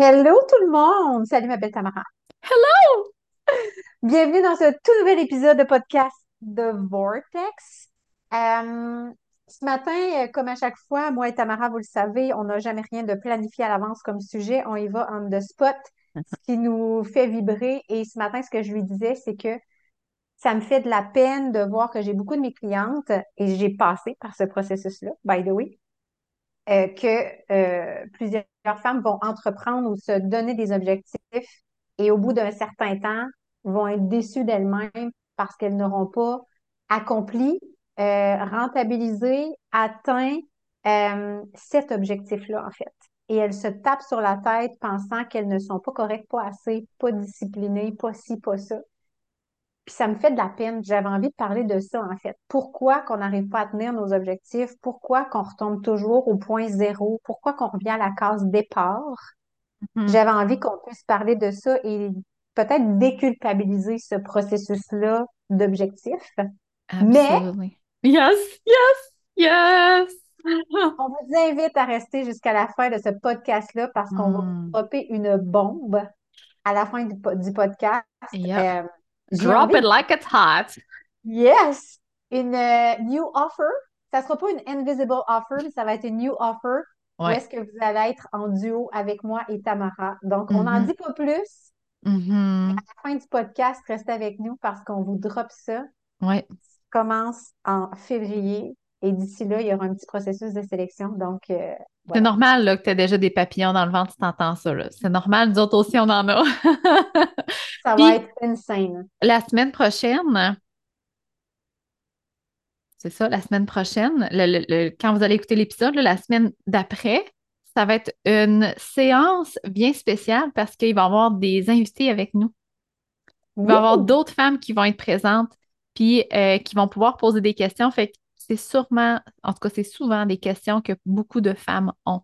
Hello tout le monde! Salut ma belle Tamara. Hello! Bienvenue dans ce tout nouvel épisode de podcast de Vortex. Euh, ce matin, euh, comme à chaque fois, moi et Tamara, vous le savez, on n'a jamais rien de planifié à l'avance comme sujet. On y va on the spot, ce qui nous fait vibrer. Et ce matin, ce que je lui disais, c'est que ça me fait de la peine de voir que j'ai beaucoup de mes clientes et j'ai passé par ce processus-là, by the way, euh, que euh, plusieurs femmes vont entreprendre ou se donner des objectifs et au bout d'un certain temps, vont être déçues d'elles-mêmes parce qu'elles n'auront pas accompli, euh, rentabilisé, atteint euh, cet objectif-là, en fait. Et elles se tapent sur la tête pensant qu'elles ne sont pas correctes, pas assez, pas disciplinées, pas ci, pas ça. Puis ça me fait de la peine. J'avais envie de parler de ça, en fait. Pourquoi qu'on n'arrive pas à tenir nos objectifs? Pourquoi qu'on retombe toujours au point zéro? Pourquoi qu'on revient à la case départ? Mhm. J'avais envie qu'on puisse parler de ça et peut-être déculpabiliser ce processus-là d'objectifs. Mais. Yes, yes, yes! on vous invite à rester jusqu'à la fin de ce podcast-là parce qu'on va Hmm. dropper une bombe à la fin du, du podcast. Yep. Euh, Drop it like it's hot. Yes! Une euh, new offer. Ça sera pas une invisible offer, mais ça va être une new offer où Ouais. est-ce que vous allez être en duo avec moi et Tamara. Donc, on n'en Mhm. dit pas plus. Mhm. À la fin du podcast, restez avec nous parce qu'on vous drop ça. Ouais. Ça commence en février et d'ici là, il y aura un petit processus de sélection. Donc, euh, C'est normal là, que tu aies déjà des papillons dans le ventre, tu t'entends ça. là. C'est normal, nous autres aussi, on en a. Ça va être insane. la semaine prochaine, c'est ça, la semaine prochaine, le- le- le- quand vous allez écouter l'épisode, la semaine d'après, ça va être une séance bien spéciale parce qu'il va y avoir des invités avec nous. Il va y avoir d'autres femmes qui vont être présentes puis euh, qui vont pouvoir poser des questions. Fait que c'est sûrement, en tout cas, c'est souvent des questions que beaucoup de femmes ont.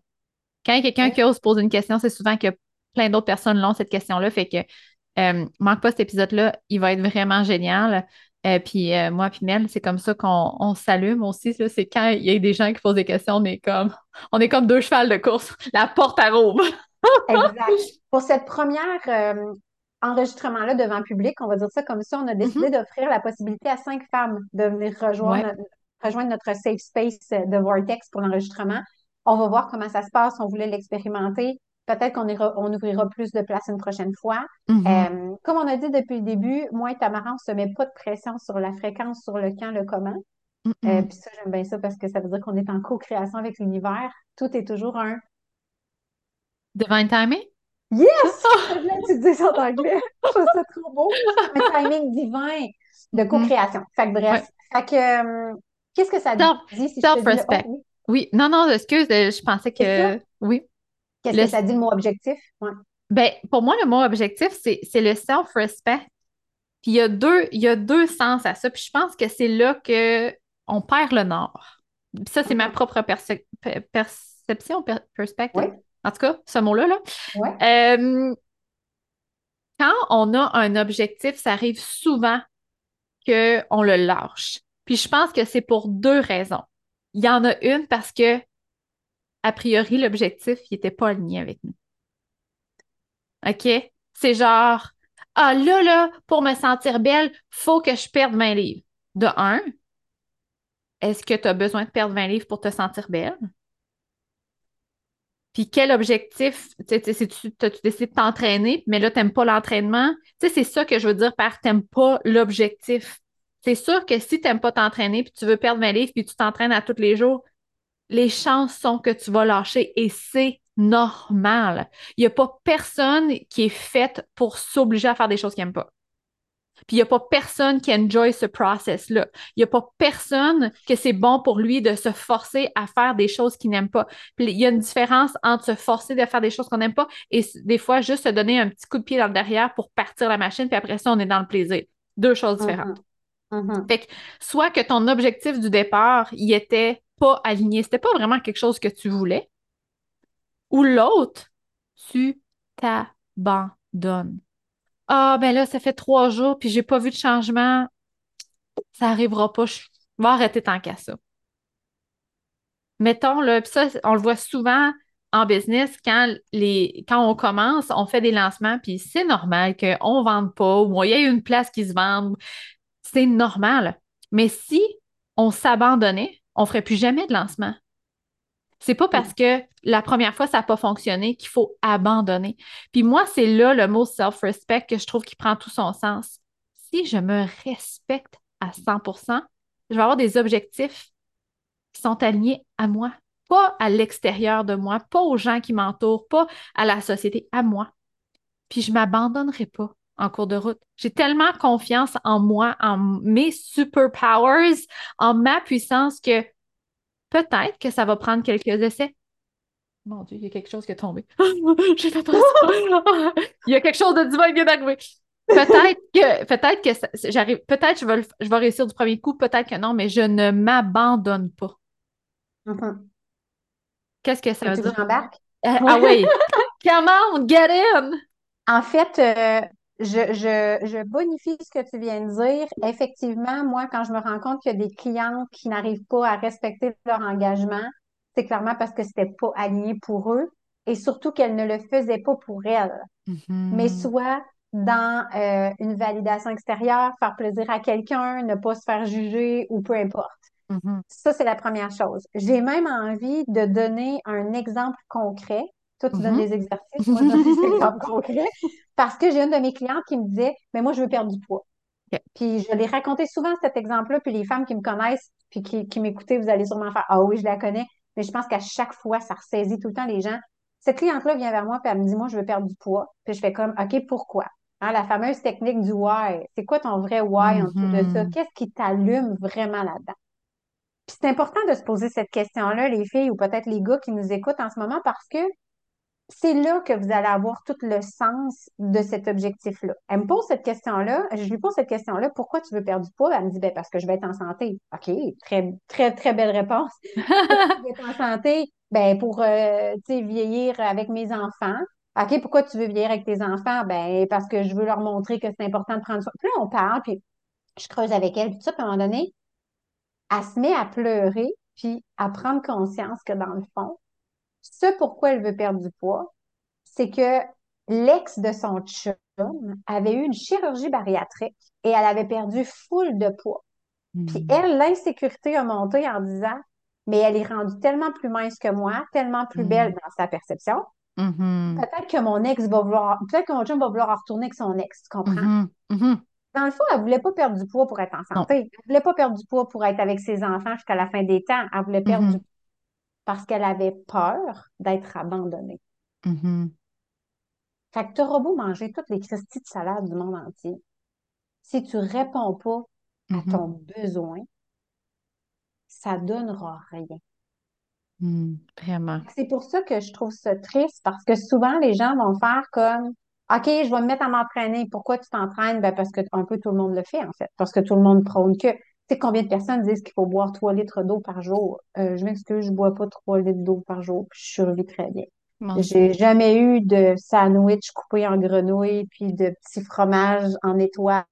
Quand il y a quelqu'un qui ose poser une question, c'est souvent que plein d'autres personnes l'ont, cette question-là. Fait que euh, manque pas cet épisode-là, il va être vraiment génial. Euh, puis euh, moi, puis Mel, c'est comme ça qu'on on s'allume aussi. C'est quand il y a des gens qui posent des questions, on est comme, on est comme deux chevals de course. La porte à roube. Exact. Pour cette première enregistrement-là devant le public, on va dire ça comme ça, on a décidé Mhm. d'offrir la possibilité à cinq femmes de venir rejoindre, Ouais. Rejoindre notre safe space de Vortex pour l'enregistrement. On va voir comment ça se passe. On voulait l'expérimenter. Peut-être qu'on on ouvrira plus de place une prochaine fois. Mhm. Euh, comme on a dit depuis le début, moi et Tamara, on ne se met pas de pression sur la fréquence, sur le quand, le comment. Euh, Mhm. puis ça, j'aime bien ça parce que ça veut dire qu'on est en co-création avec l'univers. Tout est toujours un Divine timing? Yes! Je voulais que tu dises ça en anglais. Je trouve ça trop beau. Un timing divin de co-création. Fait que bref. Ouais. Fait que, euh, qu'est-ce que ça Self- dit si. Oh Self-respect. oui. Oui, non, non, excuse, euh, je pensais que oui. Qu'est-ce Le, que ça dit le mot objectif? Ouais. ben, pour moi, le mot objectif, c'est, c'est le self-respect. Puis il y a deux, il y a deux sens à ça. Puis je pense que c'est là que on perd le nord. Puis ça, c'est ma Mhm. propre perce- per- perception, per- perspective. Oui, En tout cas, ce mot-là, là. oui. Euh, quand on a un objectif, ça arrive souvent qu'on le lâche. Puis je pense que c'est pour deux raisons. Il y en a une parce que, a priori, l'objectif, il n'était pas aligné avec nous. OK? C'est genre, ah là, là, pour me sentir belle, faut que je perde 20 livres. De un, est-ce que tu as besoin de perdre 20 livres pour te sentir belle? Puis quel objectif, tu tu décidé de t'entraîner, mais là, tu n'aimes pas l'entraînement, tu sais, c'est ça que je veux dire par t'aimes pas l'objectif. C'est sûr que si tu n'aimes pas t'entraîner, puis tu veux perdre 20 livres, puis tu t'entraînes à tous les jours, les chances sont que tu vas lâcher et c'est normal. Il n'y a pas personne qui est faite pour s'obliger à faire des choses qu'il n'aime pas. Puis il n'y a pas personne qui enjoy ce process-là. Il n'y a pas personne que c'est bon pour lui de se forcer à faire des choses qu'il n'aime pas. Puis il y a une différence entre se forcer de faire des choses qu'on n'aime pas et des fois juste se donner un petit coup de pied dans le derrière pour partir la machine, puis après ça, on est dans le plaisir. Deux choses différentes. Mhm. Mhm. Fait que soit que ton objectif du départ, il était pas aligné, c'était pas vraiment quelque chose que tu voulais, ou l'autre, tu t'abandonnes. Ah, ben là, ça fait trois jours, puis j'ai pas vu de changement, ça arrivera pas, je vais arrêter tant qu'à ça. Mettons, là, ça, on le voit souvent en business, quand, les, quand on commence, on fait des lancements, puis c'est normal qu'on ne vende pas ou il y ait une place qui se vende. C'est normal. Mais si on s'abandonnait, on ne ferait plus jamais de lancement. C'est pas parce que la première fois, ça n'a pas fonctionné qu'il faut abandonner. Puis moi, c'est là le mot self-respect que je trouve qui prend tout son sens. Si je me respecte à 100% je vais avoir des objectifs qui sont alignés à moi, pas à l'extérieur de moi, pas aux gens qui m'entourent, pas à la société, à moi. Puis je ne m'abandonnerai pas en cours de route. J'ai tellement confiance en moi, en mes superpowers, en ma puissance que peut-être que ça va prendre quelques essais. Mon Dieu, il y a quelque chose qui est tombé. J'ai fait attention. il y a quelque chose de divin qui vient d'arriver. Peut-être que, peut-être que j'arrive, peut-être je vais, je vais réussir du premier coup, peut-être que non, mais je ne m'abandonne pas. Mm-hmm. Qu'est-ce que ça veut dire? J'embarque? Euh, ah oui! Come on, get in! En fait, euh, je, je, je, bonifie ce que tu viens de dire. Effectivement, moi, quand je me rends compte qu'il y a des clients qui n'arrivent pas à respecter leur engagement, c'est clairement parce que c'était pas aligné pour eux et surtout qu'elles ne le faisaient pas pour elles. Mm-hmm. Mais soit dans euh, une validation extérieure, faire plaisir à quelqu'un, ne pas se faire juger ou peu importe. Mm-hmm. Ça, c'est la première chose. J'ai même envie de donner un exemple concret. Toi, tu donnes mm-hmm. des exercices, moi, je donne des exemples concrets. Parce que j'ai une de mes clientes qui me disait, mais moi, je veux perdre du poids. Puis je l'ai raconté souvent cet exemple-là, puis les femmes qui me connaissent, puis qui, qui m'écoutaient, vous allez sûrement faire, ah oui, je la connais. Mais je pense qu'à chaque fois, ça ressaisit tout le temps les gens. Cette cliente-là vient vers moi, puis elle me dit, moi, je veux perdre du poids. Puis je fais comme, OK, pourquoi? Hein, la fameuse technique du why. C'est quoi ton vrai why en dessous de ça? Mm-hmm. Qu'est-ce qui t'allume vraiment là-dedans? Puis c'est important de se poser cette question-là, les filles ou peut-être les gars qui nous écoutent en ce moment, parce que c'est là que vous allez avoir tout le sens de cet objectif-là. Elle me pose cette question-là, je lui pose cette question-là, pourquoi tu veux perdre du poids? Elle me dit, ben, parce que je vais être en santé. OK, très, très, très belle réponse. je vais être en santé, ben, pour, euh, vieillir avec mes enfants. OK, pourquoi tu veux vieillir avec tes enfants? Ben, parce que je veux leur montrer que c'est important de prendre soin. Puis là, on parle, puis je creuse avec elle, tout ça, puis à un moment donné, elle se met à pleurer, puis à prendre conscience que dans le fond, ce pourquoi elle veut perdre du poids, c'est que l'ex de son chum avait eu une chirurgie bariatrique et elle avait perdu full de poids. Puis hmm. elle, l'insécurité a monté en disant, mais elle est rendue tellement plus mince que moi, tellement plus belle hmm. dans sa perception. Mm-hmm. Peut-être que mon ex va vouloir, peut-être que mon chum va vouloir retourner avec son ex, tu comprends? Mm-hmm. Mm-hmm. Dans le fond, elle voulait pas perdre du poids pour être en santé. Elle voulait pas perdre du poids pour être avec ses enfants jusqu'à la fin des temps. Elle voulait perdre du poids parce qu'elle avait peur d'être abandonnée. Fait que tu auras beau manger toutes les cristilles de salade du monde entier. Si tu réponds pas à ton besoin, ça donnera rien. Hmm, vraiment. C'est pour ça que je trouve ça triste parce que souvent les gens vont faire comme OK, je vais me mettre à m'entraîner. Pourquoi tu t'entraînes? Ben parce que un peu tout le monde le fait, en fait. Parce que tout le monde prône que. Tu sais combien de personnes disent qu'il faut boire 3 litres d'eau par jour? Euh, je m'excuse, je bois pas 3 litres d'eau par jour, puis je survis très bien. J'ai jamais eu de sandwich coupé en grenouille, puis de petits fromages en étoile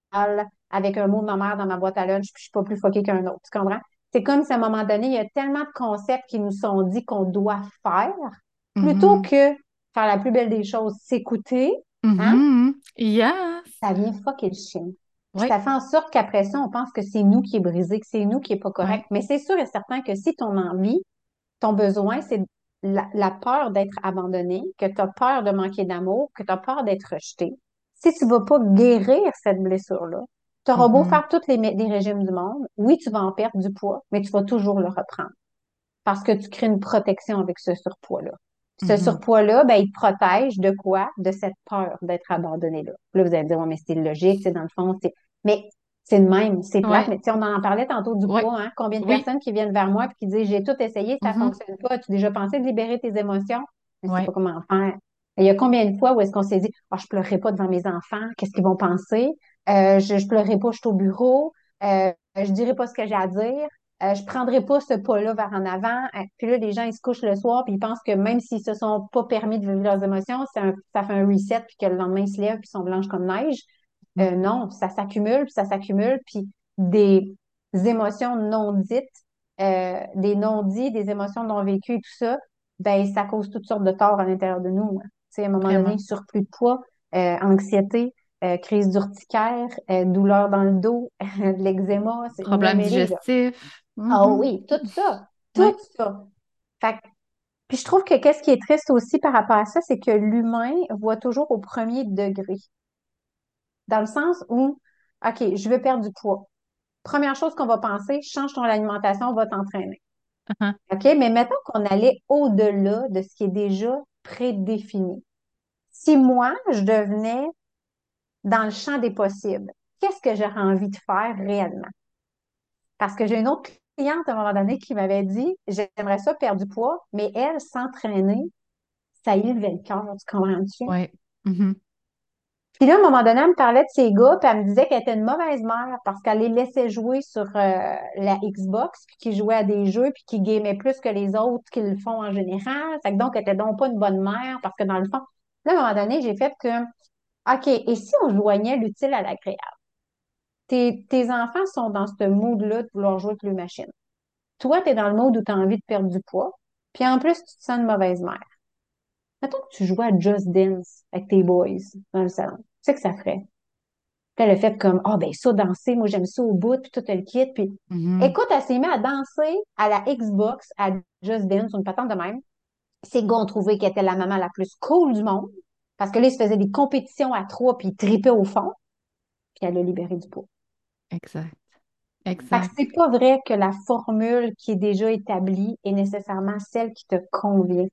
avec un mot de ma mère dans ma boîte à lunch, puis je suis pas plus foquée qu'un autre. Tu comprends? C'est comme si à un moment donné, il y a tellement de concepts qui nous sont dit qu'on doit faire, plutôt mm-hmm. que faire la plus belle des choses, s'écouter. Hein? Mm-hmm. Ça vient fucker le chien. Ça fait en sorte qu'après ça, on pense que c'est nous qui est brisé, que c'est nous qui est pas correct. Mais c'est sûr et certain que si ton envie, ton besoin, c'est la, peur d'être abandonné, que tu as peur de manquer d'amour, que tu as peur d'être rejeté, si tu vas pas guérir cette blessure-là, tu auras beau mm-hmm. faire tous les, régimes du monde, oui, tu vas en perdre du poids, mais tu vas toujours le reprendre. Parce que tu crées une protection avec ce surpoids-là. Ce mm-hmm. surpoids-là, ben, il te protège de quoi? De cette peur d'être abandonné là. Là, vous allez dire, mais c'est logique, c'est dans le fond, c'est. Mais c'est le même, c'est plate, mais on en parlait tantôt du poids, hein? Combien de personnes qui viennent vers moi et qui disent J'ai tout essayé, ça ne mm-hmm. fonctionne pas. As-tu déjà pensé de libérer tes émotions? Je ne sais pas comment faire. Il y a combien de fois où est-ce qu'on s'est dit oh, je pleurerai pas devant mes enfants, qu'est-ce qu'ils vont penser? Euh, je ne pleurerai pas, je suis au bureau, euh, je dirai pas ce que j'ai à dire, euh, je prendrai pas ce pas-là vers en avant. Euh, puis là, les gens, ils se couchent le soir, puis ils pensent que même s'ils se sont pas permis de vivre leurs émotions, un, ça fait un reset, puis que le lendemain, ils se lèvent, puis ils sont blanches comme neige. Euh, non, ça s'accumule, puis ça s'accumule, puis des émotions non dites, des non-dits, des émotions non vécues et tout ça, ben ça cause toutes sortes de torts à l'intérieur de nous. hein. Tu sais, à un moment Vraiment. donné, surplus de poids, euh, anxiété, euh, crise d'urticaire, euh, douleur dans le dos, de l'eczéma, c'est Problème nommez-les, Ah Mhm. oui, tout ça, Ouais. tout ça. Fait que- puis je trouve que qu'est-ce qui est triste aussi par rapport à ça, c'est que l'humain voit toujours au premier degré. Dans le sens où, OK, je veux perdre du poids. Première chose qu'on va penser, change ton alimentation, on va t'entraîner. Uh-huh. OK? Mais mettons qu'on allait au-delà de ce qui est déjà prédéfini. Si moi, je devenais dans le champ des possibles, qu'est-ce que j'aurais envie de faire réellement? Parce que j'ai une autre cliente à un moment donné qui m'avait dit, j'aimerais ça perdre du poids, mais elle, s'entraîner, ça y levait le cœur, tu comprends-tu? Ouais. Mhm. Puis là, à un moment donné, elle me parlait de ses gars, puis elle me disait qu'elle était une mauvaise mère parce qu'elle les laissait jouer sur euh, la Xbox, puis qu'ils jouaient à des jeux, puis qu'ils gamaient plus que les autres qui le font en général. Fait que donc, elle était donc pas une bonne mère parce que dans le fond, là, à un moment donné, j'ai fait que, OK, et si on joignait l'utile à l'agréable? Tes, tes enfants sont dans ce mood-là de vouloir jouer avec les machines. Toi, tu es dans le mode où tu as envie de perdre du poids, puis en plus, tu te sens une mauvaise mère. Mettons que tu jouais à Just Dance avec tes boys dans le salon. Tu sais que ça ferait. Puis a fait comme, ah, ben ça, danser, moi, j'aime ça au bout, puis tout le kit. Puis, Mhm. écoute, elle s'est mise à danser à la Xbox, à Just Dance, une patente de même. Ses gars ont trouvé qu'elle était la maman la plus cool du monde, parce que là, ils se faisaient des compétitions à trois, puis ils tripaient au fond, puis elle a libéré du poids. Exact. Exact. c'est pas vrai que la formule qui est déjà établie est nécessairement celle qui te convient.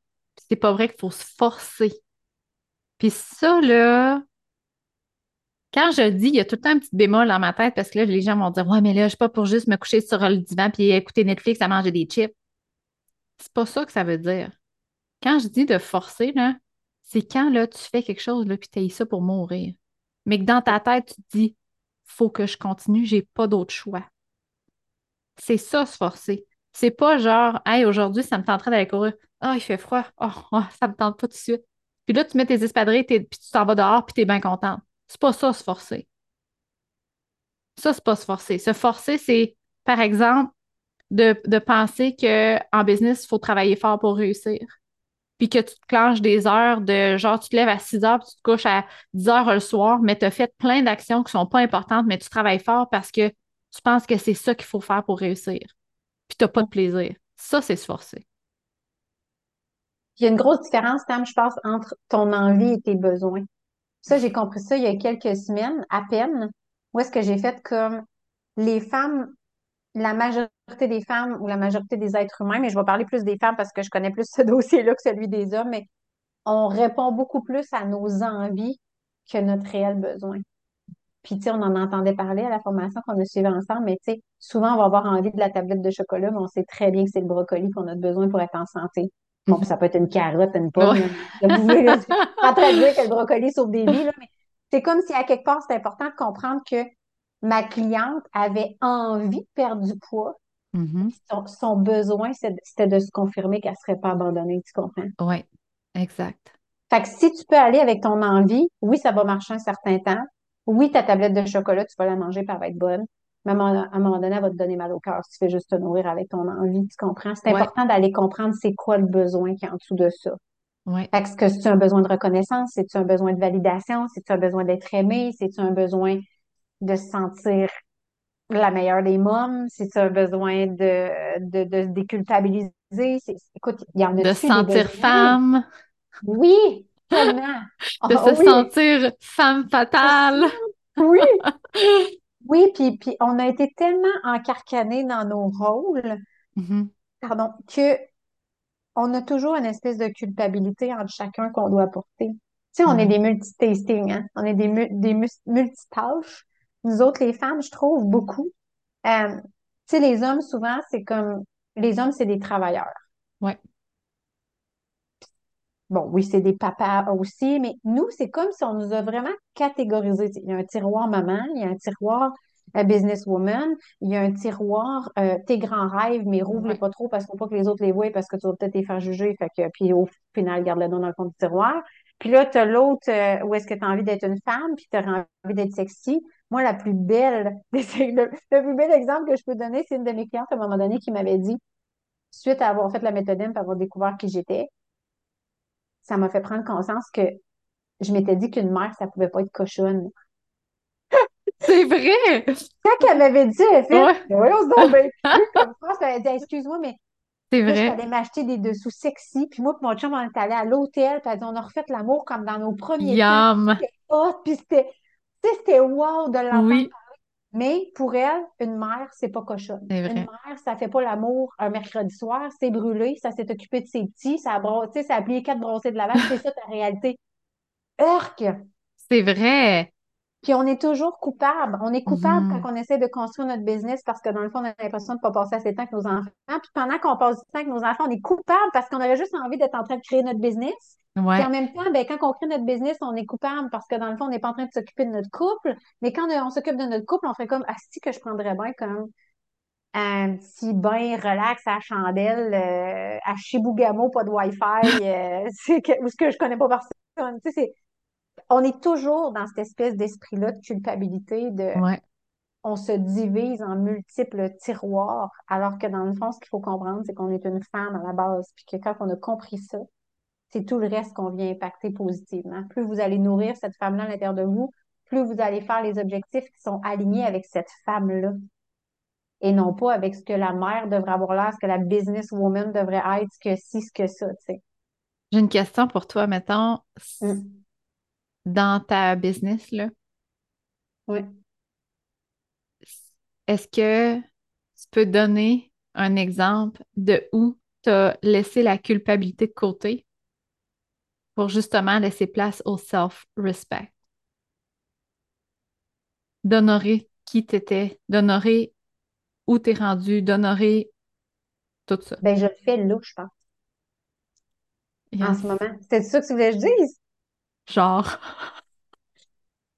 C'est pas vrai qu'il faut se forcer. Puis ça, là, quand je dis, il y a tout le temps un petit bémol dans ma tête parce que là, les gens vont dire Ouais, mais là, je suis pas pour juste me coucher sur le divan puis écouter Netflix à manger des chips. C'est pas ça que ça veut dire. Quand je dis de forcer, là, c'est quand là, tu fais quelque chose là, puis tu ça pour mourir. Mais que dans ta tête, tu te dis Faut que je continue, j'ai pas d'autre choix. C'est ça, se forcer. C'est pas genre Hey, aujourd'hui, ça me tenterait d'aller courir. Ah, il fait froid. Oh, oh, ça me tente pas tout de suite. Puis là, tu mets tes espadrilles, puis tu t'en vas dehors, puis t'es bien contente. C'est pas ça, se forcer. Ça, c'est pas se forcer. Se forcer, c'est, par exemple, de, de penser qu'en business, il faut travailler fort pour réussir. Puis que tu te clenches des heures de genre, tu te lèves à 6 heures, puis tu te couches à 10 heures le soir, mais tu as fait plein d'actions qui sont pas importantes, mais tu travailles fort parce que tu penses que c'est ça qu'il faut faire pour réussir. Puis tu n'as pas de plaisir. Ça, c'est se forcer. Il y a une grosse différence, Tam, je pense, entre ton envie et tes besoins. Ça, j'ai compris ça il y a quelques semaines, à peine, où est-ce que j'ai fait comme les femmes, la majorité des femmes ou la majorité des êtres humains, mais je vais parler plus des femmes parce que je connais plus ce dossier-là que celui des hommes, mais on répond beaucoup plus à nos envies que notre réel besoin. Puis, tu sais, on en entendait parler à la formation qu'on a suivie ensemble, mais tu sais, souvent, on va avoir envie de la tablette de chocolat, mais on sait très bien que c'est le brocoli qu'on a besoin pour être en santé. Bon, puis ça peut être une carotte, une pomme, Ouais. là, mais là, vous voulez, là, je suis pas en train de dire que le brocoli sauve des vies, là, mais c'est comme si à quelque part, c'est important de comprendre que ma cliente avait envie de perdre du poids. Mhm. Son, son besoin, c'était de se confirmer qu'elle serait pas abandonnée, tu comprends? Ouais, exact. Fait que si tu peux aller avec ton envie, oui, ça va marcher un certain temps. Oui, ta tablette de chocolat, tu vas la manger, puis elle va être bonne. Mais à un moment donné, elle va te donner mal au cœur si tu fais juste te nourrir avec ton envie, tu comprends? C'est Ouais, important d'aller comprendre c'est quoi le besoin qui est en dessous de ça. ouais. Fait que que c'est un besoin de reconnaissance? C'est-tu un besoin de validation? C'est-tu un besoin d'être aimé? C'est-tu un besoin de se sentir la meilleure des mômes? C'est-tu un besoin de, de, de se déculpabiliser? Écoute, il y en De a-tu se sentir femme, Oui, tellement. de Ah se oui, sentir femme fatale. oui, oui, puis, puis on a été tellement encarcanés dans nos rôles, Mhm. pardon, que on a toujours une espèce de culpabilité entre chacun qu'on doit apporter. Tu sais, on est des multitasking, hein? On est des, mu- des multitâches. Nous autres, les femmes, je trouve beaucoup. Euh, tu sais, les hommes, souvent, c'est comme, les hommes, c'est des travailleurs. Ouais. Bon, oui, c'est des papas aussi, mais nous, c'est comme si on nous a vraiment catégorisés. Il y a un tiroir maman, il y a un tiroir euh, businesswoman, il y a un tiroir euh, tes grands rêves, mais rouvre-les Ouais. pas trop parce qu'il faut pas que les autres les voient parce que tu vas peut-être les faire juger. Fait que, puis au final, garde-le dans le fond du tiroir. Puis là, tu as l'autre euh, où est-ce que tu as envie d'être une femme, puis tu as envie d'être sexy. Moi, la plus belle, le, le plus bel exemple que je peux donner, c'est une de mes clientes à un moment donné qui m'avait dit, suite à avoir fait la méthode M, puis avoir découvert qui j'étais, ça m'a fait prendre conscience que je m'étais dit qu'une mère, ça pouvait pas être cochonne. C'est vrai! Quand elle m'avait dit, elle fait, Ouais. mais voyons se donc bien. Comme France, elle dit, excuse-moi, mais C'est là, je suis vrai. allée m'acheter des dessous sexy. Puis moi, puis mon chum, on est allé à l'hôtel. Puis on a refait l'amour comme dans nos premiers temps. Yum! C'était hot. Puis c'était, tu sais, c'était wow de l'entendre. Oui, Mais pour elle, une mère, c'est pas cochonne. c'est Une mère, ça fait pas l'amour un mercredi soir, c'est brûlé, ça s'est occupé de ses petits, ça a, bro- ça a plié quatre brossées de lavage, c'est ça ta réalité. Urk! C'est vrai. Puis on est toujours coupable. On est coupable Mhm. quand on essaie de construire notre business parce que dans le fond, on a l'impression de ne pas passer assez de temps avec nos enfants. Puis pendant qu'on passe du temps avec nos enfants, on est coupable parce qu'on aurait juste envie d'être en train de créer notre business. Puis Ouais. en même temps, ben, quand on crée notre business, on est coupable parce que dans le fond, on n'est pas en train de s'occuper de notre couple. Mais quand on, on s'occupe de notre couple, on fait comme, ah, si que je prendrais bien comme un petit bain relax à la chandelle, euh, à Chibougamau, pas de Wi-Fi, euh, que, ou ce que je connais pas personne. Tu sais, c'est, on est toujours dans cette espèce d'esprit-là de culpabilité, de Ouais. on se divise en multiples tiroirs, alors que dans le fond, ce qu'il faut comprendre, c'est qu'on est une femme à la base, puis que quand on a compris ça, c'est tout le reste qu'on vient impacter positivement. Plus vous allez nourrir cette femme-là à l'intérieur de vous, plus vous allez faire les objectifs qui sont alignés avec cette femme-là et non pas avec ce que la mère devrait avoir l'air, ce que la businesswoman devrait être, ce que ci, ce que ça, tu sais. J'ai une question pour toi, mettons, Mm. Dans ta business, là, Oui. est-ce que tu peux donner un exemple de où tu as laissé la culpabilité de côté pour justement laisser place au self-respect? D'honorer qui t'étais, d'honorer où t'es rendu, d'honorer tout ça. Ben, je le fais là, je pense, en ce moment. C'est ça que tu voulais que je dise? Genre.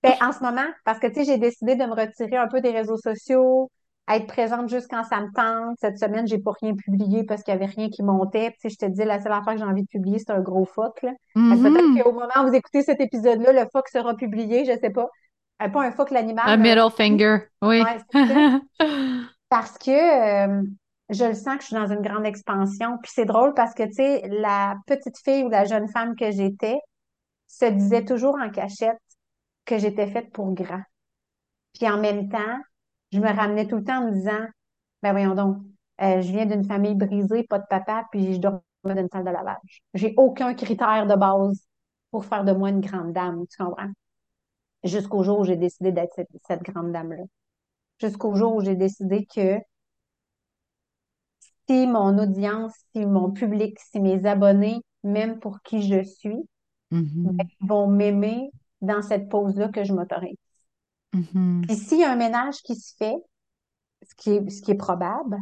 Ben, en ce moment, parce que, tu sais, j'ai décidé de me retirer un peu des réseaux sociaux, être présente juste quand ça me tente. Cette semaine, j'ai pas rien publié parce qu'il y avait rien qui montait. Puis, je te dis, la seule affaire que j'ai envie de publier, c'est un gros fuck, là. Peut-être Mhm. qu'au moment où vous écoutez cet épisode-là, le fuck sera publié, je sais pas. Euh, pas un fuck l'animal, Un middle finger, oui. Ouais. Parce que euh, je le sens que je suis dans une grande expansion. Puis c'est drôle parce que, tu sais, la petite fille ou la jeune femme que j'étais se disait toujours en cachette que j'étais faite pour grand. Puis en même temps, je me ramenais tout le temps en me disant, ben voyons donc, euh, je viens d'une famille brisée, pas de papa, puis je dormais dans une salle de lavage. J'ai aucun critère de base pour faire de moi une grande dame, tu comprends? Jusqu'au jour où j'ai décidé d'être cette, cette grande dame-là. Jusqu'au jour où j'ai décidé que si mon audience, si mon public, si mes abonnés m'aiment pour qui je suis, ben, Mhm. ils vont m'aimer dans cette pose-là que je m'autorise. Mhm. Puis s'il y a un ménage qui se fait, ce qui est, ce qui est probable,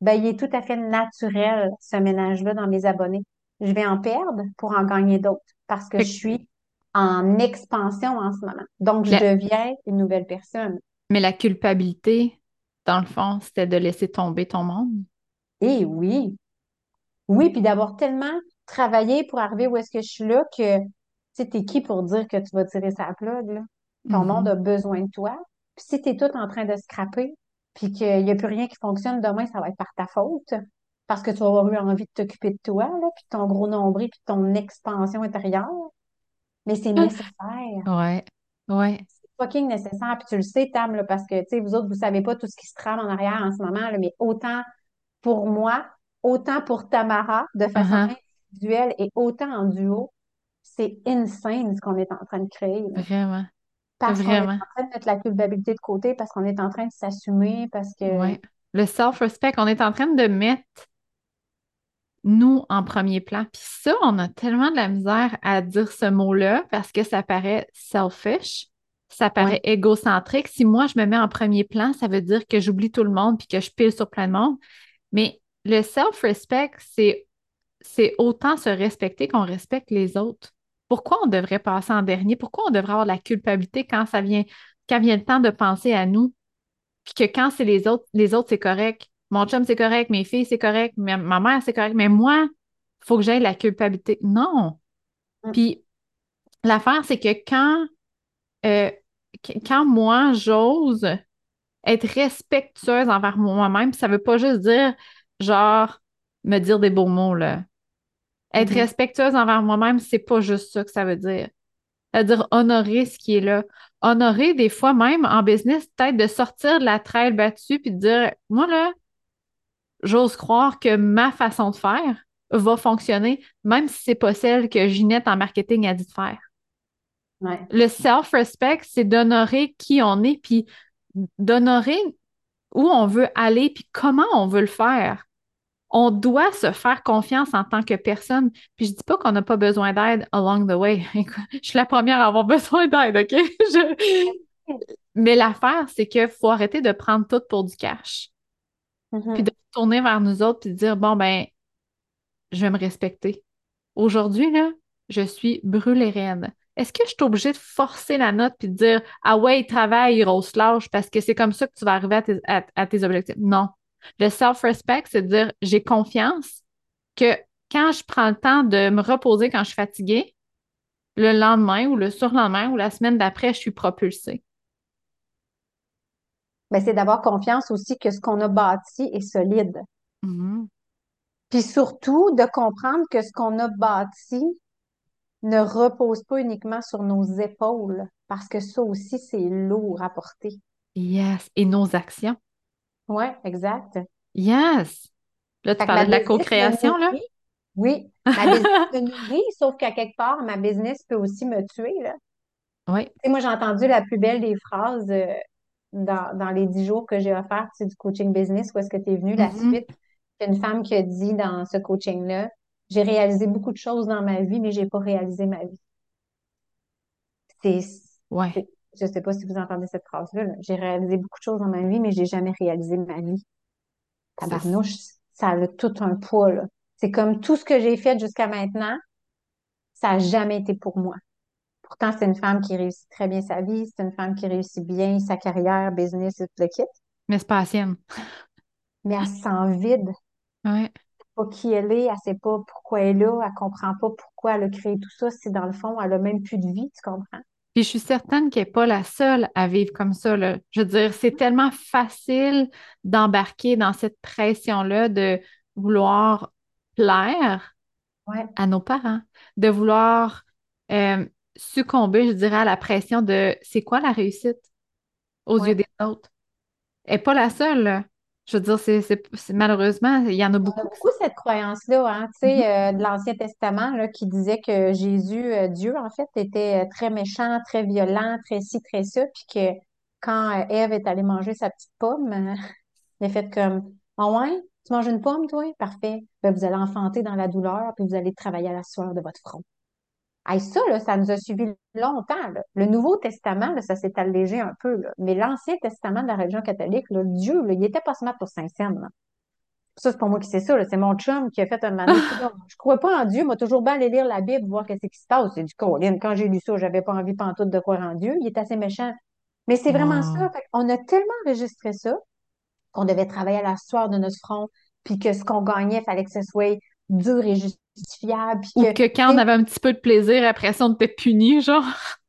ben, il est tout à fait naturel, ce ménage-là, dans mes abonnés. Je vais en perdre pour en gagner d'autres parce que je suis en expansion en ce moment. Donc, je la- deviens une nouvelle personne. mais la culpabilité, dans le fond, c'était de laisser tomber ton monde? Et oui, oui, puis d'avoir tellement travaillé pour arriver où est-ce que je suis là que, tu sais, t'es qui pour dire que tu vas tirer sa plug, là? Ton monde Mhm. a besoin de toi. Puis si t'es tout en train de scraper, puis qu'il n'y a plus rien qui fonctionne demain, ça va être par ta faute. Parce que tu vas avoir eu envie de t'occuper de toi, là, puis de ton gros nombril, puis de ton expansion intérieure. Mais c'est nécessaire. Ouais, ouais. C'est fucking nécessaire. Puis tu le sais, Tam, là, parce que, tu sais, vous autres, vous savez pas tout ce qui se trame en arrière en ce moment, là, mais autant pour moi, autant pour Tamara, de façon Uh-huh. Individuelle et autant en duo, c'est insane ce qu'on est en train de créer. Vraiment, Parce qu'on est en train de mettre la culpabilité de côté, parce qu'on est en train de s'assumer, parce que, Ouais. Le self-respect, on est en train de mettre nous en premier plan. Puis ça, on a tellement de la misère à dire ce mot-là parce que ça paraît selfish, ça paraît ouais, égocentrique. Si moi, je me mets en premier plan, ça veut dire que j'oublie tout le monde puis que je pile sur plein de monde. Mais le self-respect, c'est, c'est autant se respecter qu'on respecte les autres. Pourquoi on devrait passer en dernier? Pourquoi on devrait avoir de la culpabilité quand ça vient, quand vient le temps de penser à nous? Puis que quand c'est les autres, les autres, c'est correct. Mon chum, c'est correct. Mes filles, c'est correct. Ma, ma mère, c'est correct. Mais moi, il faut que j'aie la culpabilité. Non. Mm. Puis l'affaire, c'est que quand, euh, qu- quand moi, j'ose être respectueuse envers moi-même, ça veut pas juste dire, genre, me dire des beaux mots, là. Être Mhm. respectueuse envers moi-même, c'est pas juste ça que ça veut dire. C'est-à-dire honorer ce qui est là. Honorer des fois même en business, peut-être de sortir de la traîne battue puis de dire, moi là, j'ose croire que ma façon de faire va fonctionner, même si c'est pas celle que Ginette en marketing a dit de faire. Ouais. Le self-respect, c'est d'honorer qui on est, puis d'honorer où on veut aller, puis comment on veut le faire. On doit se faire confiance en tant que personne. Puis je dis pas qu'on n'a pas besoin d'aide along the way. je suis la première à avoir besoin d'aide, OK? Je- Mais l'affaire, c'est qu'il faut arrêter de prendre tout pour du cash. Mhm. Puis de se tourner vers nous autres, puis de dire, bon, ben, je vais me respecter. Aujourd'hui, là, je suis brûlée raide. Est-ce que je suis obligée de forcer la note puis de dire Ah ouais, travaille, grosse lâche, parce que c'est comme ça que tu vas arriver à tes, à- à tes objectifs? Non. Le self-respect, c'est de dire j'ai confiance que quand je prends le temps de me reposer quand je suis fatiguée, le lendemain ou le surlendemain ou la semaine d'après, je suis propulsée. Mais c'est d'avoir confiance aussi que ce qu'on a bâti est solide. Mhm. Puis surtout de comprendre que ce qu'on a bâti ne repose pas uniquement sur nos épaules, parce que ça aussi, c'est lourd à porter. Yes. Et nos actions. Ouais, exact. Yes. Là, tu Fait parlais de la co-création, là? Oui, ma business me nourrit, sauf qu'à quelque part, ma business peut aussi me tuer, là. Oui. Tu sais, moi, j'ai entendu la plus belle des phrases euh, dans, dans les dix jours que j'ai offert, tu sais, du coaching business, où est-ce que tu es venu, la Mhm. suite. C'est une femme qui a dit dans ce coaching-là, j'ai réalisé beaucoup de choses dans ma vie, mais j'ai pas réalisé ma vie. C'est, Ouais. Je sais pas si vous entendez cette phrase-là, là. J'ai réalisé beaucoup de choses dans ma vie, mais j'ai jamais réalisé ma vie. Tabarnouche, ça a tout un poids, là. C'est comme tout ce que j'ai fait jusqu'à maintenant, ça a jamais été pour moi. Pourtant, c'est une femme qui réussit très bien sa vie, c'est une femme qui réussit bien sa carrière, business et tout le kit, Mais c'est pas la sienne. mais elle se sent vide. Ouais. pas qui elle est, elle sait pas pourquoi elle est là, elle comprend pas pourquoi elle a créé tout ça, si dans le fond, elle a même plus de vie, tu comprends? Puis je suis certaine qu'elle n'est pas la seule à vivre comme ça, là. Je veux dire, c'est tellement facile d'embarquer dans cette pression-là de vouloir plaire Ouais, à nos parents, de vouloir euh, succomber, je dirais, à la pression de c'est quoi la réussite aux yeux des autres. Elle n'est pas la seule, là. Je veux dire, c'est, c'est, c'est- malheureusement, il y en a On a beaucoup. beaucoup cette croyance-là, hein, tu Mhm. sais, euh, de l'Ancien Testament, là, qui disait que Jésus, euh, Dieu, en fait, était euh, très méchant, très violent, très ci, très ça, puis que quand Ève est allée manger sa petite pomme, euh, il a fait comme, ah ouais, tu manges une pomme, toi? Parfait. Ben, vous allez enfanter dans la douleur, puis vous allez travailler à la sueur de votre front. Hey, ça, là, ça nous a suivi longtemps. là. Le Nouveau Testament, là, ça s'est allégé un peu. Là. Mais l'Ancien Testament de la religion catholique, là, Dieu, là, il était pas se mettre pour Saint-Saëns. Ça, c'est pas moi qui sais ça. là. C'est mon chum qui a fait un. Coudonc, Je crois pas en Dieu, moi toujours bien aller lire la Bible, voir qu'est-ce qui se passe. C'est du Colin. Quand j'ai lu ça, j'avais pas envie pantoute de croire en Dieu. Il est assez méchant. Mais c'est vraiment Wow. ça. Fait on a tellement enregistré ça qu'on devait travailler à la sueur de notre front, puis que ce qu'on gagnait, il fallait que ce soit dur et puis Ou que, que quand on avait un petit peu de plaisir, après ça, on était puni, genre.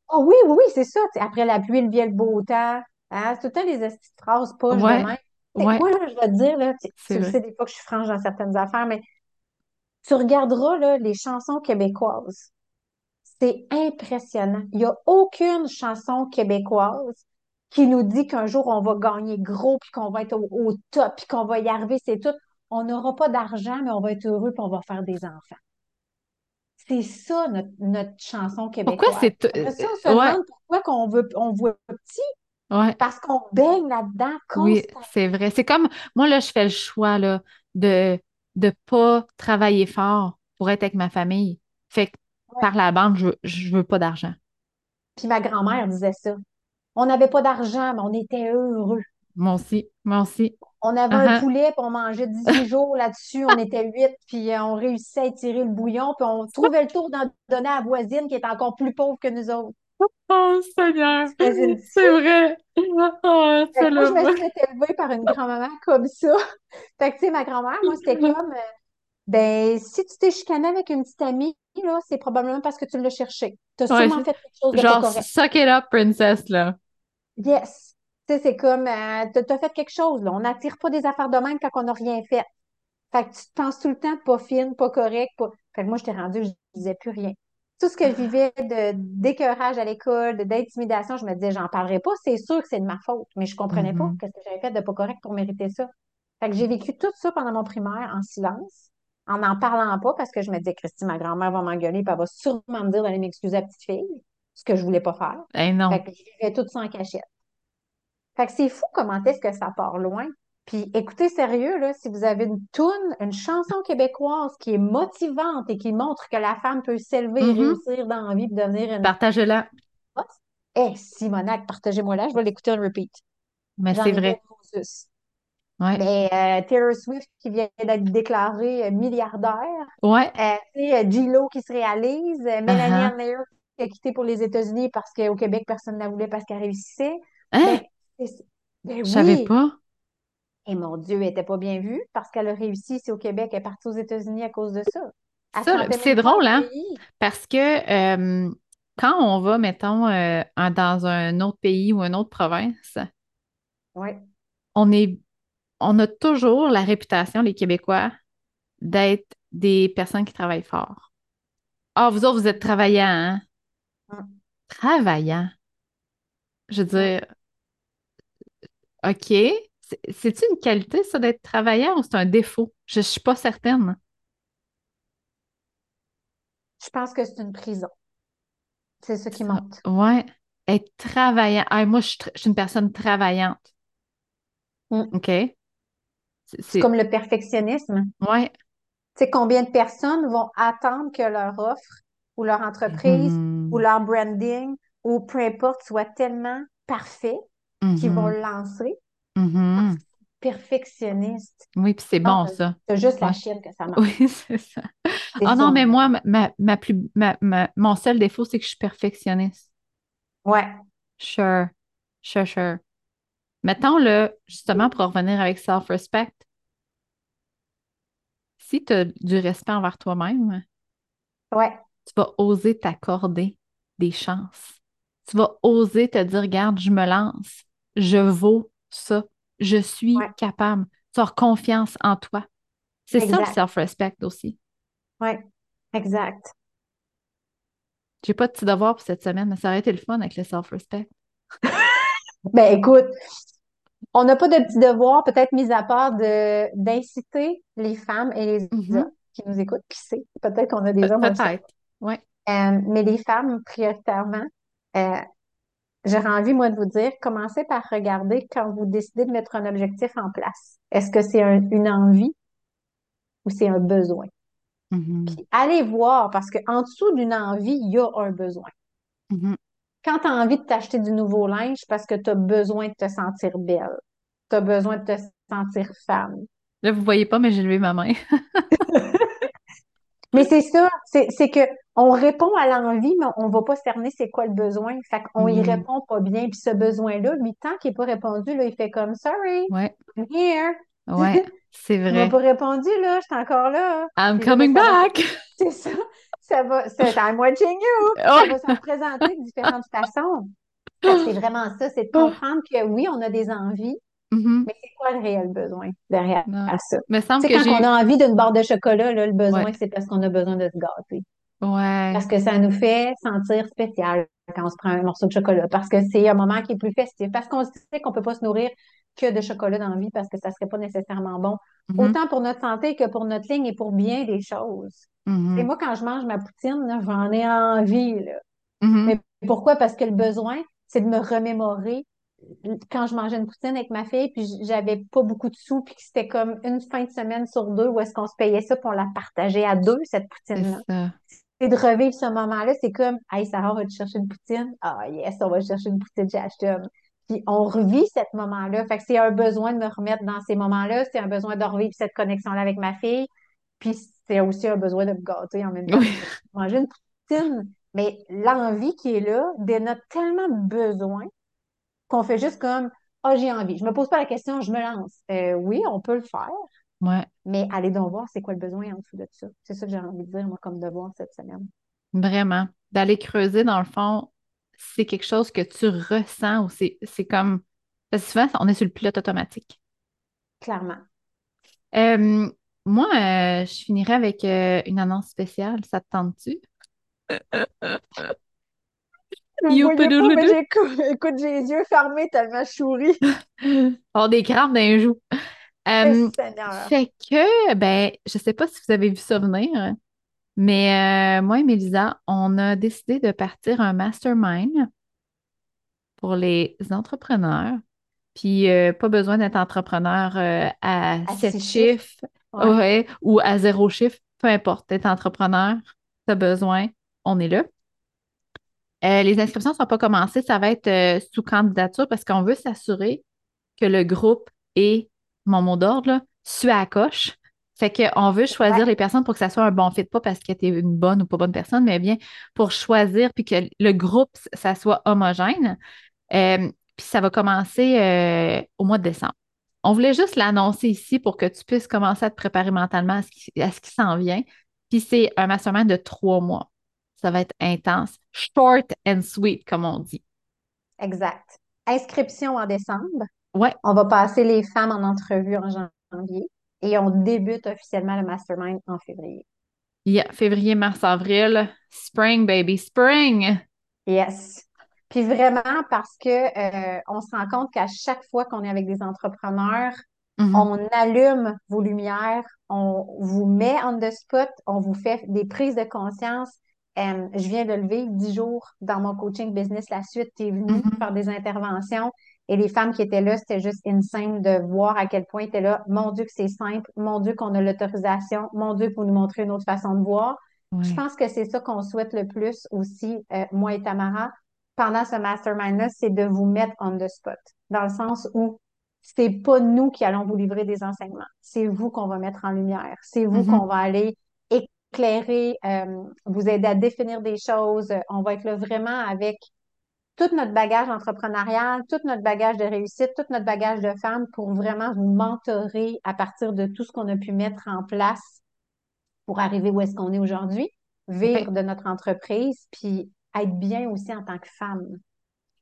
Oh oui, oui, oui, c'est ça. Après la pluie, il vient le beau temps. Hein? C'est tout le temps les phrases de Ouais, même. Ouais, moi, là, je vais te dire, là, tu, le sais, des fois que je suis franche dans certaines affaires, mais tu regarderas là, les chansons québécoises. C'est impressionnant. Il n'y a aucune chanson québécoise qui nous dit qu'un jour on va gagner gros, puis qu'on va être au, au top, puis qu'on va y arriver, c'est tout. On n'aura pas d'argent, mais on va être heureux, puis on va faire des enfants. C'est ça notre, notre chanson Pourquoi québécoise. c'est... Après ça, on se euh, ouais, demande pourquoi qu'on veut, on voit petit, ouais. parce qu'on baigne là-dedans Oui, c'est vrai. C'est comme, moi, là, je fais le choix, là, de de pas travailler fort pour être avec ma famille. Fait que Ouais. par la bande, je, je veux pas d'argent. Puis ma grand-mère disait ça. On n'avait pas d'argent, mais on était heureux. Moi aussi, moi aussi. On avait un Ah, poulet, puis on mangeait 18 jours là-dessus. On était huit, puis euh, on réussissait à étirer le bouillon, puis on trouvait le tour d'en donner à la voisine qui est encore plus pauvre que nous autres. Oh, Seigneur, c'est vrai. Oh, moi, je me suis élever par une grand-maman comme ça. Fait que, tu sais, ma grand-mère, moi, c'était comme, euh, ben, si tu t'es chicané avec une petite amie, là, c'est probablement parce que tu l'as cherché. Tu as Ouais, sûrement fait quelque chose de genre, suck it up, princess, là. Yes. Tu sais, c'est comme, euh, t'as t'as fait quelque chose, là. On n'attire pas des affaires de même quand on n'a rien fait. Fait que tu te penses tout le temps pas fine, pas correct, pas... Fait que moi, j'étais rendue, je disais plus rien. Tout ce que je vivais de d'écœurage à l'école, d'intimidation, je me disais, j'en parlerai pas, c'est sûr que c'est de ma faute, mais je comprenais pas Mhm. ce que j'avais fait de pas correct pour mériter ça. Fait que j'ai vécu tout ça pendant mon primaire en silence, en n'en parlant pas, parce que je me disais, Christy, ma grand-mère va m'engueuler, puis elle va sûrement me dire d'aller m'excuser à la petite fille, ce que je voulais pas faire. Eh Fait non. que je vivais tout ça en cachette. Fait que c'est fou comment est-ce que ça part loin. Puis écoutez sérieux, là, si vous avez une toune, une chanson québécoise qui est motivante et qui montre que la femme peut s'élever Mhm. réussir dans la vie et devenir une Partage-la. boss, eh, Simonac, partagez-moi là, je vais l'écouter en repeat. Mais c'est ai vrai. Ouais. Mais euh, Taylor Swift qui vient d'être déclarée euh, milliardaire, Ouais. euh, sais, euh, qui se réalise, Mélanie Uh-huh. Ann Mayer qui a quitté pour les États-Unis parce qu'au Québec, personne ne la voulait parce qu'elle réussissait. Hein? Ben, ben Je savais oui, pas. Et mon Dieu, elle était pas bien vue parce qu'elle a réussi ici au Québec. Elle est partie aux États-Unis à cause de ça. C'est drôle, hein? pays. Parce que euh, quand on va, mettons, euh, dans un autre pays ou une autre province, on est, on a toujours la réputation, les Québécois, d'être des personnes qui travaillent fort. Ah, vous autres, vous êtes travaillants, hein? Mm, Travaillants? Je veux dire, OK. C'est- C'est-tu une qualité, ça, d'être travaillant ou c'est un défaut? Je ne suis pas certaine. Je pense que c'est une prison. C'est ce qui monte. ouais. Être travaillant. Ah, moi, je suis, tr- je suis une personne travaillante. Mm. OK? C'est, comme le perfectionnisme. ouais. Tu sais, combien de personnes vont attendre que leur offre ou leur entreprise ou Mhm. leur branding ou peu importe soit tellement parfait qu'ils vont Mhm. le lancer Mhm. sont perfectionnistes. Oui, puis c'est bon, ça. t'as juste la chienne que ça marche. Oui, c'est ça. C'est Ah ça, non, mais moi, ma, ma plus, ma, ma- mon seul défaut, c'est que je suis perfectionniste. Ouais. Sure. Sure, sure. Mettons, là, justement, pour revenir avec self-respect, si tu as du respect envers toi-même, Ouais. tu vas oser t'accorder des chances. Tu vas oser te dire, regarde, je me lance, je vaux ça, je suis Ouais. capable. Tu as confiance en toi. C'est ça le self-respect aussi. Ouais. Exact. J'ai pas de petit devoir pour cette semaine, mais ça aurait été le fun avec le self-respect. Ben écoute, on n'a pas de petits devoirs, peut-être mis à part de d'inciter les femmes et les Mhm. hommes qui nous écoutent, qui sait, peut-être qu'on a des hommes peut-être. Ouais. Euh, mais les femmes, prioritairement, euh, j'aurais envie, moi, de vous dire, commencez par regarder quand vous décidez de mettre un objectif en place. Est-ce que c'est un- une envie ou c'est un besoin? Mhm. Puis allez voir, parce qu'en dessous d'une envie, il y a un besoin. Mhm. Quand tu as envie de t'acheter du nouveau linge, parce que tu as besoin de te sentir belle, tu as besoin de te sentir femme. Là, vous voyez pas, mais j'ai levé ma main. Mais c'est ça, c'est que on répond à l'envie, mais on va pas cerner c'est quoi le besoin. Fait qu'on y Mhm. répond pas bien. Puis ce besoin-là, lui, tant qu'il n'est pas répondu, là, il fait comme Sorry, Ouais, I'm here. ouais, c'est Tu m'as vrai. pas répondu, là, je suis encore là. I'm Puis ben, coming va, back! c'est ça. Ça va, c'est I'm watching you. Ça va se représenter de différentes façons. C'est vraiment ça, c'est de comprendre que oui, on a des envies, Mhm. mais c'est quoi le réel besoin derrière Non. ça? Me semble que quand on a envie d'une barre de chocolat, là, le Ouais, besoin, c'est parce qu'on a besoin de se gâter. ouais. Parce que ça nous fait sentir spécial quand on se prend un morceau de chocolat. Parce que c'est un moment qui est plus festif. Parce qu'on sait qu'on peut pas se nourrir que de chocolat dans la vie parce que ça serait pas nécessairement bon. Mhm. Autant pour notre santé que pour notre ligne et pour bien des choses. Et Mhm. moi, quand je mange ma poutine, j'en ai envie, là. Mais pourquoi? Parce que le besoin, c'est de me remémorer quand je mangeais une poutine avec ma fille, puis j'avais pas beaucoup de sous, puis que c'était comme une fin de semaine sur deux où est-ce qu'on se payait ça, puis on la partageait à deux, cette poutine-là. C'est de revivre ce moment-là, c'est comme, hey, Sarah, va te chercher une poutine? Ah, yes, on va chercher une poutine chez Ashton. Puis on revit ce moment-là. Fait que c'est un besoin de me remettre dans ces moments-là, c'est un besoin de revivre cette connexion-là avec ma fille, puis c'est aussi un besoin de me gâter en même temps. Oui. Manger une poutine, mais l'envie qui est là dénote tellement de besoin qu'on fait juste comme, ah, j'ai envie. Je me pose pas la question, je me lance. Euh, oui, on peut le faire, Ouais, mais allez donc voir c'est quoi le besoin en dessous de ça. C'est ça que j'ai envie de dire, moi, comme devoir cette semaine. vraiment. D'aller creuser, dans le fond, c'est quelque chose que tu ressens ou c'est c'est comme. Parce que souvent, on est sur le pilote automatique. Clairement. Euh, Moi, euh, je finirais avec euh, une annonce spéciale. Ça te tente-tu? Pas, mais j'écoute, écoute, j'ai les yeux fermés tellement je souris. Oh, des crampes d'un joue. Euh, fait que, ben, je sais pas si vous avez vu ça venir, mais euh, moi et Mélisa, on a décidé de partir un mastermind pour les entrepreneurs. Puis, euh, pas besoin d'être entrepreneur euh, à À 7 six chiffres, chiffres. Ouais. ouais, ou à zéro chiffre, peu importe. T'es entrepreneur, t'as besoin, on est là. Euh, les inscriptions ne sont pas commencées, ça va être euh, sous candidature parce qu'on veut s'assurer que le groupe est, mon mot d'ordre, suit à la coche. Fait qu'on veut choisir les personnes pour que ça soit un bon fit, pas parce que tu es une bonne ou pas bonne personne, mais bien pour choisir puis que le groupe, ça soit homogène. Euh, puis ça va commencer au mois de décembre. On voulait juste l'annoncer ici pour que tu puisses commencer à te préparer mentalement à ce qui, à ce qui s'en vient. Puis c'est un mastermind de trois mois. Ça va être intense. Short and sweet, comme on dit. Exact. Inscription en décembre. Ouais, On va passer les femmes en entrevue en janvier et on débute officiellement le mastermind en février. yeah, février, mars, avril. Spring, baby, spring. Yes. Puis vraiment parce que euh, on se rend compte qu'à chaque fois qu'on est avec des entrepreneurs, Mhm, on allume vos lumières, on vous met on the spot, on vous fait des prises de conscience. Euh, je viens de le vivre dix jours dans mon coaching business. La suite, tu es venu faire des interventions et les femmes qui étaient là, c'était juste insane de voir à quel point tu étais là. Mon Dieu que c'est simple, mon Dieu qu'on a l'autorisation, mon Dieu pour nous montrer une autre façon de voir. Je pense que c'est ça qu'on souhaite le plus aussi, euh, moi et Tamara, pendant ce mastermind-là, c'est de vous mettre on the spot, dans le sens où c'est pas nous qui allons vous livrer des enseignements, c'est vous qu'on va mettre en lumière, c'est vous Mhm, qu'on va aller éclairer, euh, vous aider à définir des choses. On va être là vraiment avec tout notre bagage entrepreneurial, tout notre bagage de réussite, tout notre bagage de femme pour vraiment vous mentorer à partir de tout ce qu'on a pu mettre en place pour arriver où est-ce qu'on est aujourd'hui, vivre de notre entreprise, puis être bien aussi en tant que femme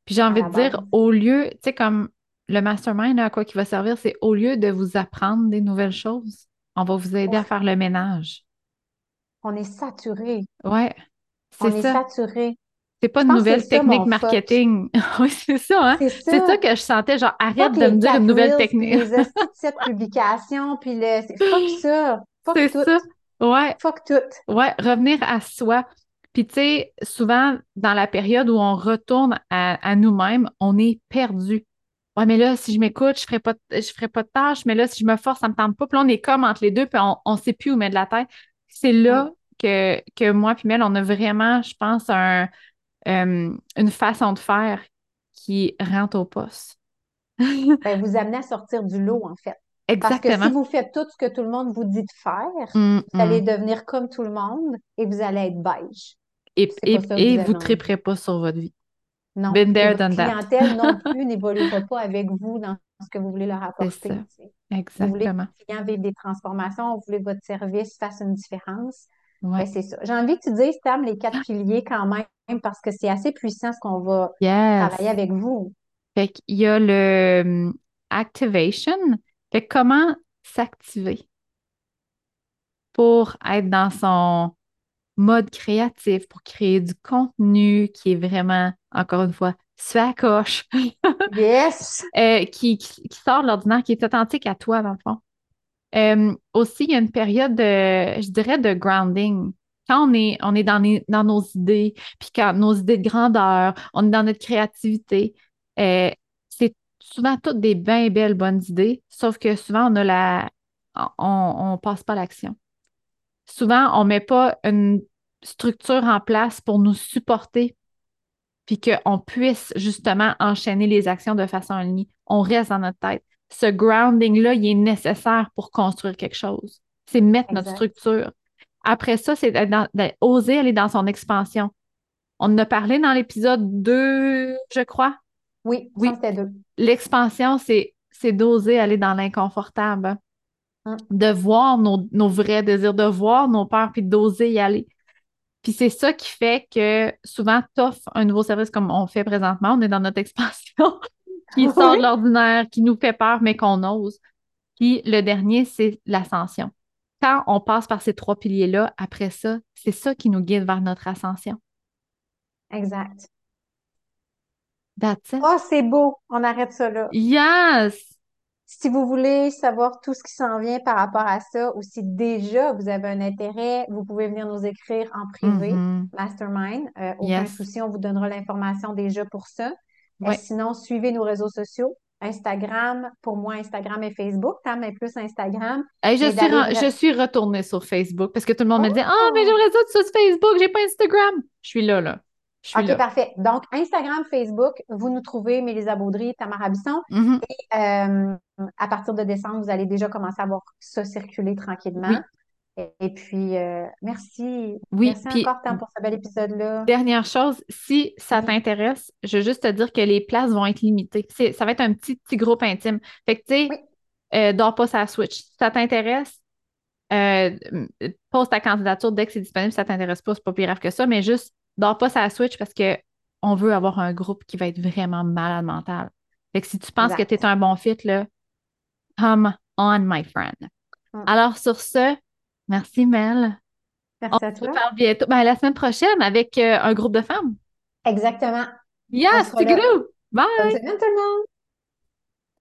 Puis j'ai envie de dire, au lieu, tu sais, comme le mastermind, là, à quoi qui va servir, c'est au lieu de vous apprendre des nouvelles choses, on va vous aider à faire le ménage. On est saturé. Ouais, c'est On est saturé. C'est pas une nouvelle technique marketing. Oui, c'est ça, hein? C'est ça ça. que je sentais, genre, arrête de me dire une nouvelle technique. de cette publication, puis le... c'est- Fuck ça. Fuck C'est tout. ça. Ouais, Fuck tout. ouais, revenir à soi. Puis, tu sais, souvent, dans la période où on retourne à, à nous-mêmes, on est perdu. Ouais, mais là, si je m'écoute, je ferai pas, de- je ferai pas de tâches, mais là, si je me force, ça me tente pas. Puis là, on est comme entre les deux, puis on, on sait plus où mettre la tête. C'est là que, que moi puis Mel, on a vraiment, je pense, un, euh, une façon de faire qui rentre au poste. Ben, vous amenez à sortir du lot, en fait. Parce que si Exactement. vous faites tout ce que tout le monde vous dit de faire, Mm, vous allez mm. devenir comme tout le monde et vous allez être beige. Et, et, ça et vous envie. triperez pas sur votre vie. Non. Been Et there, votre done that. clientèle non plus n'évoluera pas avec vous dans ce que vous voulez leur apporter. ça. sais. Vous voulez que Exactement. votre client vive des transformations, vous voulez que votre service fasse une différence. Ben, Ouais. c'est ça. J'ai envie que tu dises, Tam, les quatre piliers quand même, parce que c'est assez puissant ce qu'on va travailler avec vous. Fait qu'il y a le hum, activation. Fait que comment s'activer? Pour être dans son mode créatif, pour créer du contenu qui est vraiment, encore une fois, sur la coche, Yes! euh, qui, qui, qui sort de l'ordinaire, qui est authentique à toi, dans le fond. Euh, aussi, il y a une période de, je dirais, de grounding. Quand on est, on est dans, les- dans nos idées, puis quand nos idées de grandeur, on est dans notre créativité, euh, c'est souvent toutes des bien belles bonnes idées, sauf que souvent, on a la, on, on passe pas l'action. Souvent, on met pas une structure en place pour nous supporter, puis qu'on puisse justement enchaîner les actions de façon alignée. On reste dans notre tête. Ce grounding-là, il est nécessaire pour construire quelque chose. C'est mettre notre structure. Après ça, c'est d'oser aller dans son expansion. On en a parlé dans l'épisode 2, je crois? Oui, Oui, c'était deux. l'expansion, c'est c'est d'oser aller dans l'inconfortable, Hum. de voir nos, nos vrais désirs, de voir nos peurs, puis d'oser y aller. Puis c'est ça qui fait que souvent, t'offres un nouveau service comme on fait présentement. On est dans notre expansion qui sort de l'ordinaire, qui nous fait peur, mais qu'on ose. Puis le dernier, c'est l'ascension. quand on passe par ces trois piliers-là, après ça, c'est ça qui nous guide vers notre ascension. Exact. That's it. Oh, c'est beau. On arrête ça là. Yes! Si vous voulez savoir tout ce qui s'en vient par rapport à ça, ou si déjà vous avez un intérêt, vous pouvez venir nous écrire en privé, Mhm. Mastermind. Euh, aucun Yes. souci, on vous donnera l'information déjà pour ça. Ouais. sinon, suivez nos réseaux sociaux. Instagram, pour moi, Instagram et Facebook. Tam est plus Instagram. Hey, je, Mais suis je retournée sur Facebook parce que tout le monde me disait Ah, mais Oh! j'aimerais ça que tu sois sur Facebook, j'ai pas Instagram. Je suis là, là. Je OK, là. parfait. Donc, Instagram, Facebook, vous nous trouvez, Mélisa Baudry, Tamara Bisson. Mhm. Euh, à partir de décembre, vous allez déjà commencer à voir ça circuler tranquillement. Oui. Et, et puis, euh, merci. Oui, Merci puis- encore, Tam, pour ce bel épisode-là. Dernière chose, si ça t'intéresse, je veux juste te dire que les places vont être limitées. Ça va être un petit, petit groupe intime. Fait que, tu sais, Oui. euh, dors pas sa Switch. Si ça t'intéresse, euh, pose ta candidature dès que c'est disponible. Si ça t'intéresse pas, c'est pas plus grave que ça, mais juste dors pas sa Switch parce que on veut avoir un groupe qui va être vraiment malade mental. Fait que si tu penses Exact. que tu es un bon fit, là, come on, my friend. Mm. Alors, sur ce, merci Mel. On Merci à se toi. reparle bientôt. Ben, la semaine prochaine avec euh, un groupe de femmes. Exactement. Yes, c'est. Bye! Bonne semaine, tout le monde!